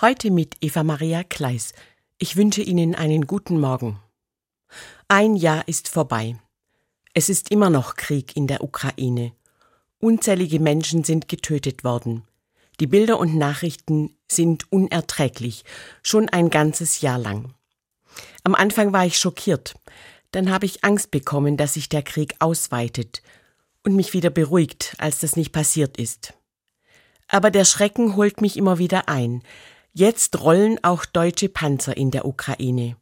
Heute mit Eva Maria Kleis. Ich wünsche Ihnen einen guten Morgen. Ein Jahr ist vorbei. Es ist immer noch Krieg in der Ukraine. Unzählige Menschen sind getötet worden. Die Bilder und Nachrichten sind unerträglich, schon ein ganzes Jahr lang. Am Anfang war ich schockiert, dann habe ich Angst bekommen, dass sich der Krieg ausweitet und mich wieder beruhigt, als das nicht passiert ist. Aber der Schrecken holt mich immer wieder ein, Jetzt rollen auch deutsche Panzer in der Ukraine.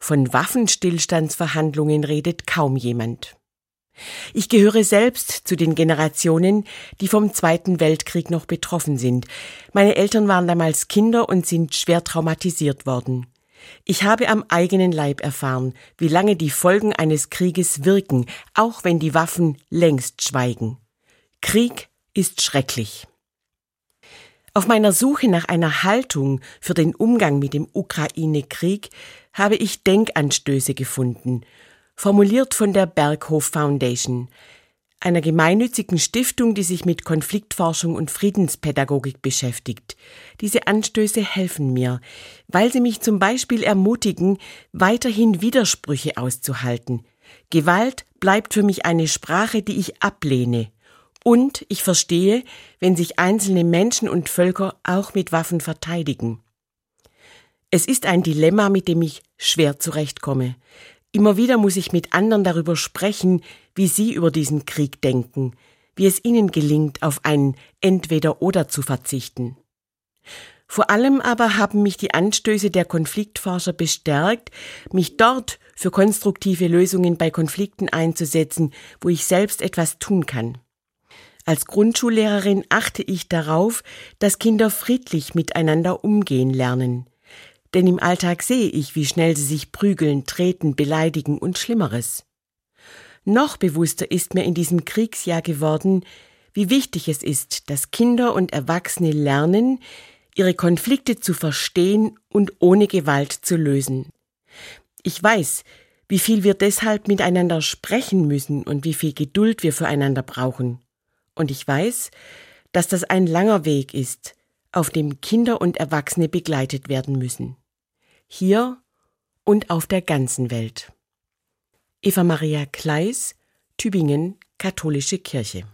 Von Waffenstillstandsverhandlungen redet kaum jemand. Ich gehöre selbst zu den Generationen, die vom Zweiten Weltkrieg noch betroffen sind. Meine Eltern waren damals Kinder und sind schwer traumatisiert worden. Ich habe am eigenen Leib erfahren, wie lange die Folgen eines Krieges wirken, auch wenn die Waffen längst schweigen. Krieg ist schrecklich. Auf meiner Suche nach einer Haltung für den Umgang mit dem Ukraine-Krieg habe ich Denkanstöße gefunden, formuliert von der Berghof Foundation, einer gemeinnützigen Stiftung, die sich mit Konfliktforschung und Friedenspädagogik beschäftigt. Diese Anstöße helfen mir, weil sie mich zum Beispiel ermutigen, weiterhin Widersprüche auszuhalten. Gewalt bleibt für mich eine Sprache, die ich ablehne und ich verstehe, wenn sich einzelne Menschen und Völker auch mit Waffen verteidigen. Es ist ein Dilemma, mit dem ich schwer zurechtkomme. Immer wieder muss ich mit anderen darüber sprechen, wie sie über diesen Krieg denken, wie es ihnen gelingt, auf ein Entweder-Oder zu verzichten. Vor allem aber haben mich die Anstöße der Konfliktforscher bestärkt, mich dort für konstruktive Lösungen bei Konflikten einzusetzen, wo ich selbst etwas tun kann. Als Grundschullehrerin achte ich darauf, dass Kinder friedlich miteinander umgehen lernen. Denn im Alltag sehe ich, wie schnell sie sich prügeln, treten, beleidigen und Schlimmeres. Noch bewusster ist mir in diesem Kriegsjahr geworden, wie wichtig es ist, dass Kinder und Erwachsene lernen, ihre Konflikte zu verstehen und ohne Gewalt zu lösen. Ich weiß, wie viel wir deshalb miteinander sprechen müssen und wie viel Geduld wir füreinander brauchen. Und ich weiß, dass das ein langer Weg ist, auf dem Kinder und Erwachsene begleitet werden müssen. Hier und auf der ganzen Welt. Eva Maria Kleis, Tübingen, Katholische Kirche.